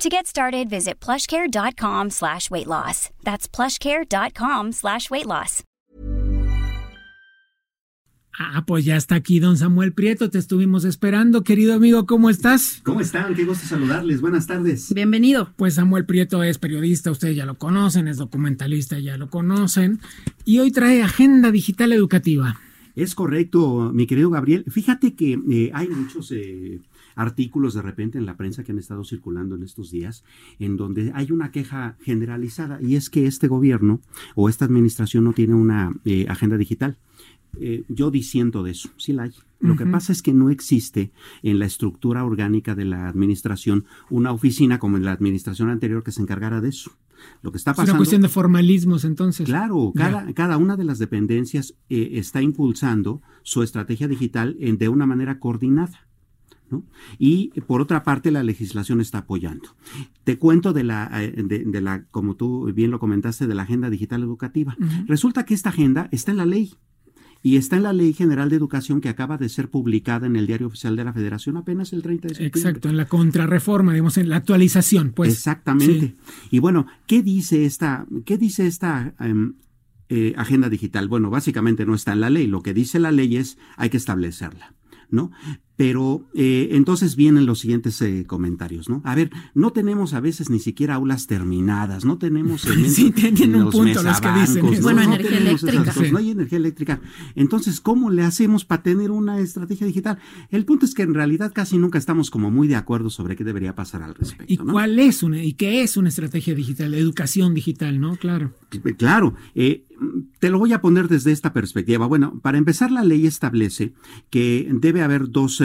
To get started, visit plushcare.com slash weight loss. That's plushcare.com slash weight loss. Ah, pues ya está aquí don Samuel Prieto, te estuvimos esperando. Querido amigo, ¿cómo estás? ¿Cómo están? Qué gusto saludarles. Buenas tardes. Bienvenido. Pues Samuel Prieto es periodista, ustedes ya lo conocen, es documentalista, ya lo conocen. Y hoy trae Agenda Digital Educativa. Es correcto, mi querido Gabriel. Fíjate que eh, hay muchos... Eh, artículos de repente en la prensa que han estado circulando en estos días, en donde hay una queja generalizada y es que este gobierno o esta administración no tiene una eh, agenda digital. Eh, yo diciendo de eso, sí la hay. Lo que pasa es que no existe en la estructura orgánica de la administración una oficina como en la administración anterior que se encargara de eso. Lo que está pasando. Es una cuestión de formalismos, entonces. Claro, cada, cada una de las dependencias eh, está impulsando su estrategia digital de una manera coordinada. Y por otra parte, la legislación está apoyando. Te cuento de la, eh, de, la como tú bien lo comentaste, de la Agenda Digital Educativa. Resulta que esta agenda está en la ley. Y está en la Ley General de Educación que acaba de ser publicada en el Diario Oficial de la Federación apenas el 30 de septiembre. Exacto, en la contrarreforma, digamos, en la actualización, pues. Exactamente. Y bueno, ¿qué dice esta, qué dice esta em, eh, agenda digital? Bueno, básicamente no está en la ley. Lo que dice la ley es hay que establecerla. ¿no? Pero eh, entonces vienen los siguientes eh, comentarios, ¿no? A ver, no tenemos a veces ni siquiera aulas terminadas, no tenemos sí, tienen un punto los que dicen ¿no? Bueno, energía eléctrica. No hay energía eléctrica. Entonces, ¿cómo le hacemos para tener una estrategia digital? El punto es que en realidad casi nunca estamos como muy de acuerdo sobre qué debería pasar al respecto. ¿Y cuál es una, y qué es una estrategia digital? Educación digital, ¿no? Claro. Claro. Eh, te lo voy a poner desde esta perspectiva. Bueno, para empezar, la ley establece que debe haber dos,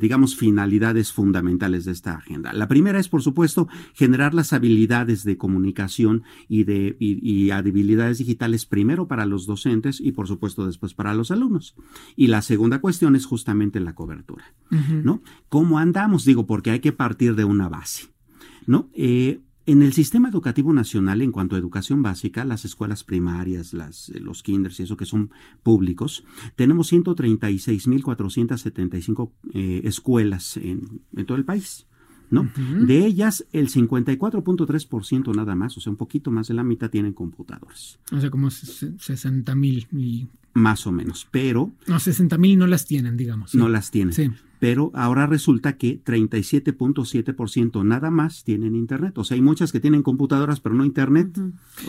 digamos, finalidades fundamentales de esta agenda. La primera es, por supuesto, generar las habilidades de comunicación y de y, habilidades digitales primero para los docentes y, por supuesto, después para los alumnos. Y la segunda cuestión es justamente la cobertura, ¿no? ¿Cómo andamos? Digo, porque hay que partir de una base, ¿no? Eh, en el sistema educativo nacional, en cuanto a educación básica, las escuelas primarias, las, eh, los kinders y eso que son públicos, tenemos 136.475 eh, escuelas en, en todo el país. ¿no? De ellas, el 54.3% nada más, o sea, un poquito más de la mitad tienen computadores. O sea, como 60 mil. Más o menos, pero... No, 60 mil no las tienen, digamos. No las tienen. Sí pero ahora resulta que 37.7% nada más tienen Internet. O sea, hay muchas que tienen computadoras, pero no Internet,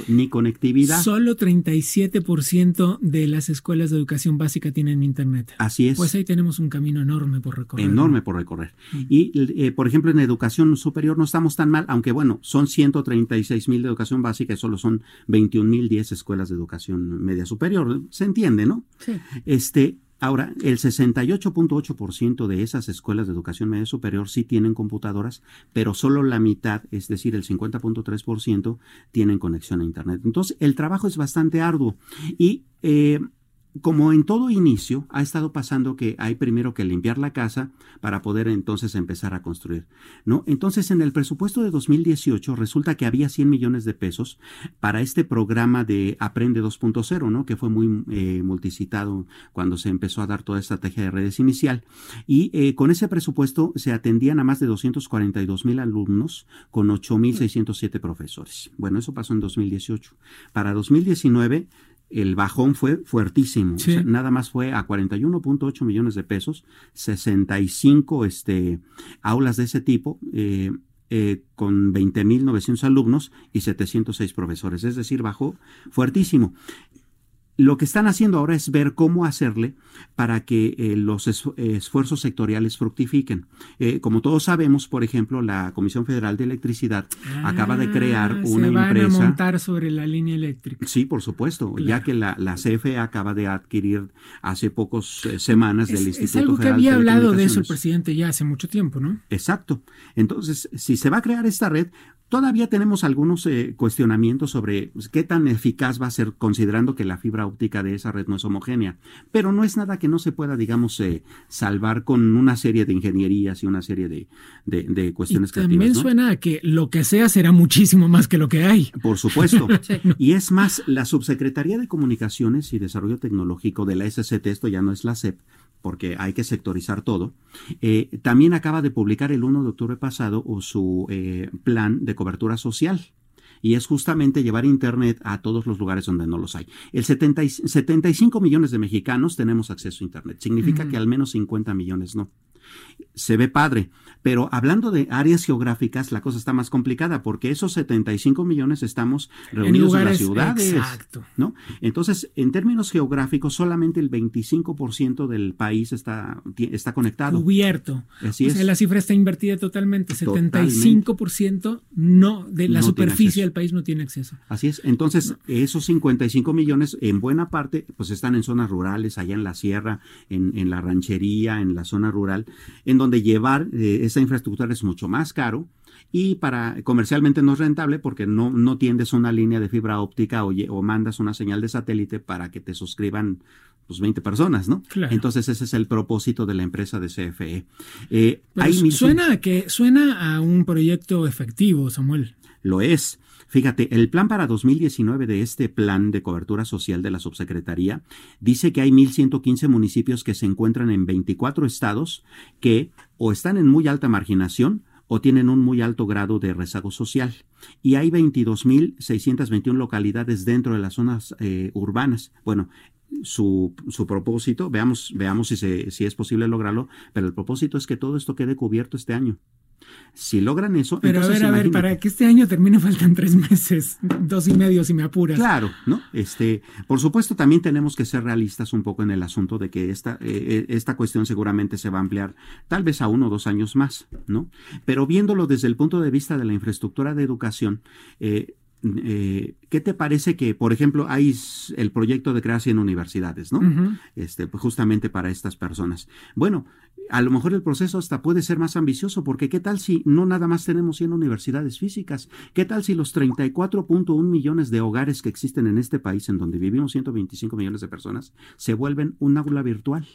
ni conectividad. Solo 37% de las escuelas de educación básica tienen Internet. Así es. Pues ahí tenemos un camino enorme por recorrer. Enorme por recorrer. Y, eh, por ejemplo, en educación superior no estamos tan mal, aunque bueno, son 136 mil de educación básica y solo son 21 mil 10 escuelas de educación media superior. Se entiende, ¿no? Sí. Este, Ahora, el 68.8% de esas escuelas de educación media superior sí tienen computadoras, pero solo la mitad, es decir, el 50.3%, tienen conexión a Internet. Entonces, el trabajo es bastante arduo y eh, como en todo inicio, ha estado pasando que hay primero que limpiar la casa para poder entonces empezar a construir, ¿no? Entonces, en el presupuesto de 2018 resulta que había 100 millones de pesos para este programa de Aprende 2.0, ¿no? Que fue muy eh, multicitado cuando se empezó a dar toda esta estrategia de redes inicial. Y eh, con ese presupuesto se atendían a más de 242 mil alumnos con 8.607 profesores. Bueno, eso pasó en 2018. Para 2019 el bajón fue fuertísimo. nada más fue a 41.8 millones de pesos, 65 este, aulas de ese tipo. Eh, eh, con 20.900 alumnos y 706 profesores, es decir, bajó fuertísimo. Lo que están haciendo ahora es ver cómo hacerle para que eh, los esfuerzos sectoriales fructifiquen. Eh, como todos sabemos, por ejemplo, la Comisión Federal de Electricidad acaba de crear ah, una se van empresa. a montar sobre la línea eléctrica. Sí, por supuesto, ya que la, la, CFE acaba de adquirir hace pocas eh, semanas del Instituto es algo que había hablado de eso el presidente ya hace mucho tiempo, ¿no? Exacto. Entonces, si se va a crear esta red, Todavía tenemos algunos eh, cuestionamientos sobre pues, qué tan eficaz va a ser considerando que la fibra óptica de esa red no es homogénea, pero no es nada que no se pueda, digamos, eh, salvar con una serie de ingenierías y una serie de, de, cuestiones y También suena a que lo que sea será muchísimo más que lo que hay. Por supuesto. Y es más, la Subsecretaría de Comunicaciones y Desarrollo Tecnológico de la SCT, esto ya no es la SEP, porque hay que sectorizar todo, eh, también acaba de publicar el 1 de octubre pasado su eh, plan de cobertura social y es justamente llevar Internet a todos los lugares donde no los hay. El 70, 75 millones de mexicanos tenemos acceso a Internet. Significa que al menos 50 millones no se ve padre. Pero hablando de áreas geográficas, la cosa está más complicada porque esos 75 millones estamos reunidos en, las ciudades. Exacto. ¿no? Entonces, en términos geográficos, solamente el 25% del país está, está conectado. Cubierto. Así es. la cifra está invertida totalmente. 75% no de la superficie del país no tiene acceso. Así es. Entonces, esos 55 millones, en buena parte, pues están en zonas rurales, allá en la sierra, en, en la ranchería, en la zona rural en donde llevar eh, esa infraestructura es mucho más caro y para comercialmente no es rentable porque no, no tiendes una línea de fibra óptica o, o mandas una señal de satélite para que te suscriban pues 20 personas, ¿no? Entonces ese es el propósito de la empresa de CFE. Eh, suena, que, suena a un proyecto efectivo, Samuel. Lo es. Fíjate, el plan para 2019 de este plan de cobertura social de la subsecretaría dice que hay 1.115 municipios que se encuentran en 24 estados que o están en muy alta marginación o tienen un muy alto grado de rezago social. Y hay 22.621 localidades dentro de las zonas eh, urbanas. Bueno, su, su, propósito, veamos, veamos si, se, si es posible lograrlo, pero el propósito es que todo esto quede cubierto este año. Si logran eso. Pero a ver, a ver, para que este año termine faltan tres meses, dos y medio si me apuras. Claro, ¿no? Este, por supuesto, también tenemos que ser realistas un poco en el asunto de que esta, eh, eh, esta cuestión seguramente se va a ampliar tal vez a uno o dos años más, ¿no? Pero viéndolo desde el punto de vista de la infraestructura de educación, eh, eh, ¿qué te parece que, por ejemplo, hay el proyecto de crear 100 universidades, ¿no? este, pues justamente para estas personas. Bueno, a lo mejor el proceso hasta puede ser más ambicioso, porque ¿qué tal si no nada más tenemos 100 universidades físicas? ¿Qué tal si los 34.1 millones de hogares que existen en este país, en donde vivimos 125 millones de personas, se vuelven un aula virtual?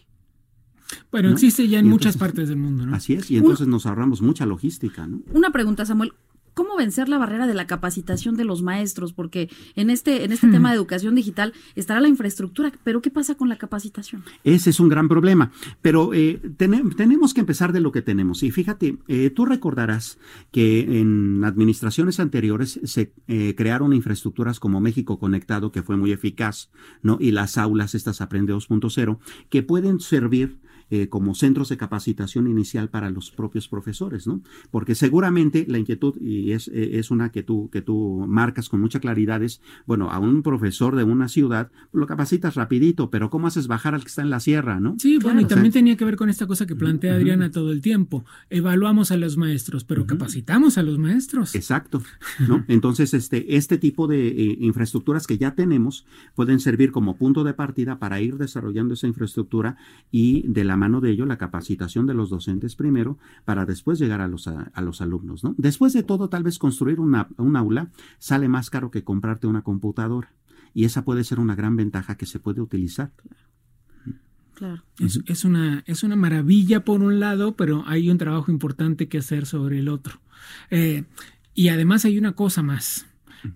Bueno, existe ya en muchas partes del mundo, ¿no? Así es, y entonces nos ahorramos mucha logística, ¿no? Una pregunta, Samuel. ¿Cómo vencer la barrera de la capacitación de los maestros? Porque en este, en este hmm. tema de educación digital estará la infraestructura, pero ¿qué pasa con la capacitación? Ese es un gran problema, pero eh, tenemos que empezar de lo que tenemos. Y fíjate, eh, tú recordarás que en administraciones anteriores se eh, crearon infraestructuras como México Conectado, que fue muy eficaz, ¿no? Y las aulas, estas Aprende 2.0, que pueden servir eh, como centros de capacitación inicial para los propios profesores, ¿no? Porque seguramente la inquietud, y es, eh, es una que tú, que tú marcas con mucha claridad, es, bueno, a un profesor de una ciudad lo capacitas rapidito, pero ¿cómo haces bajar al que está en la sierra, no? Sí, bueno, y también tenía que ver con esta cosa que plantea Adriana todo el tiempo. Evaluamos a los maestros, pero capacitamos a los maestros. Exacto, ¿no? Entonces, este, este tipo de eh, infraestructuras que ya tenemos pueden servir como punto de partida para ir desarrollando esa infraestructura y de la mano de ello la capacitación de los docentes primero para después llegar a los, a, los alumnos. ¿no? Después de todo, tal vez construir una, un aula sale más caro que comprarte una computadora y esa puede ser una gran ventaja que se puede utilizar. Claro. Es, es, una, es una maravilla por un lado, pero hay un trabajo importante que hacer sobre el otro. Eh, y además hay una cosa más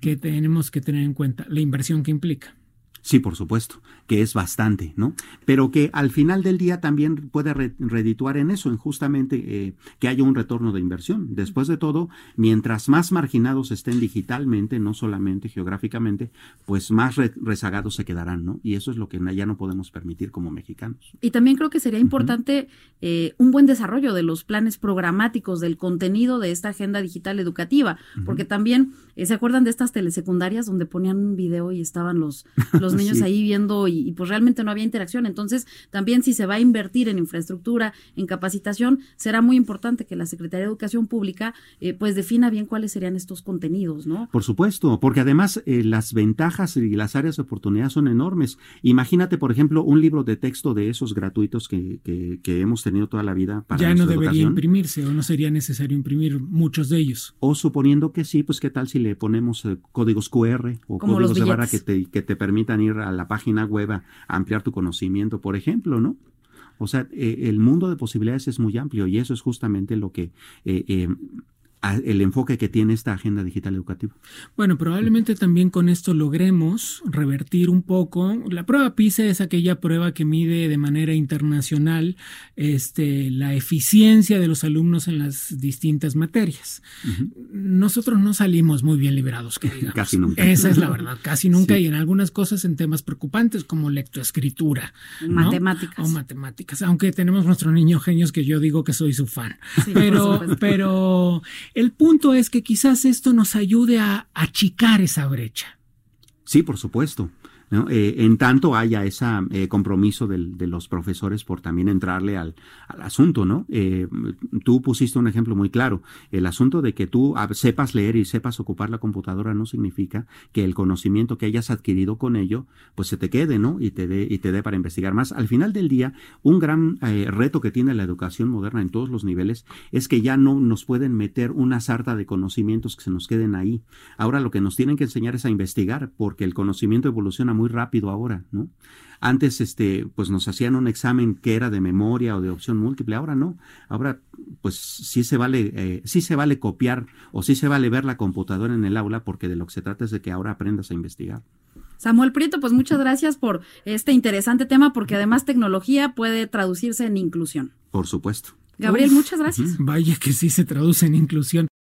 que tenemos que tener en cuenta, la inversión que implica. Sí, por supuesto, que es bastante, ¿no? Pero que al final del día también puede redituar en eso, en justamente eh, que haya un retorno de inversión. Después de todo, mientras más marginados estén digitalmente, no solamente geográficamente, pues más rezagados se quedarán, ¿no? Y eso es lo que ya no podemos permitir como mexicanos. Y también creo que sería importante eh, un buen desarrollo de los planes programáticos, del contenido de esta agenda digital educativa, porque también, eh, ¿se acuerdan de estas telesecundarias donde ponían un video y estaban los los niños ahí viendo y, pues realmente no había interacción. Entonces, también si se va a invertir en infraestructura, en capacitación, será muy importante que la Secretaría de Educación Pública eh, pues defina bien cuáles serían estos contenidos, ¿no? Por supuesto, porque además eh, las ventajas y las áreas de oportunidad son enormes. Imagínate, por ejemplo, un libro de texto de esos gratuitos que, que, hemos tenido toda la vida para Ya no debería imprimirse o no sería necesario imprimir muchos de ellos. O suponiendo que sí, pues qué tal si le ponemos eh, códigos QR o códigos de barra que te, que te permitan ir a la página web ampliar tu conocimiento, por ejemplo, ¿no? O sea, eh, el mundo de posibilidades es muy amplio y eso es justamente lo que eh, el enfoque que tiene esta agenda digital educativa. Bueno, probablemente también con esto logremos revertir un poco. La prueba PISA es aquella prueba que mide de manera internacional este, la eficiencia de los alumnos en las distintas materias. Nosotros no salimos muy bien liberados, que Casi nunca. Esa es la verdad, casi nunca. Y en algunas cosas en temas preocupantes como lectoescritura. Matemáticas. O matemáticas. Aunque tenemos nuestro niño genios que yo digo que soy su fan. pero, pero el punto es que quizás esto nos ayude a achicar esa brecha. Sí, por supuesto. Eh, en tanto haya ese eh, compromiso de los profesores por también entrarle al, asunto, ¿no? Eh, tú pusiste un ejemplo muy claro. El asunto de que tú sepas leer y sepas ocupar la computadora no significa que el conocimiento que hayas adquirido con ello, pues se te quede, ¿no? Y te dé, y te dé para investigar más. Al final del día, un gran reto que tiene la educación moderna en todos los niveles es que ya no nos pueden meter una sarta de conocimientos que se nos queden ahí. Ahora lo que nos tienen que enseñar es a investigar, porque el conocimiento evoluciona muy rápido ahora, ¿no? Antes, este, pues nos hacían un examen que era de memoria o de opción múltiple, ahora no. Ahora, pues sí se vale, eh, sí se vale copiar o sí se vale ver la computadora en el aula, porque de lo que se trata es de que ahora aprendas a investigar. Samuel Prieto, pues muchas gracias por este interesante tema, porque además tecnología puede traducirse en inclusión. Por supuesto. Gabriel, muchas gracias. Vaya que sí se traduce en inclusión.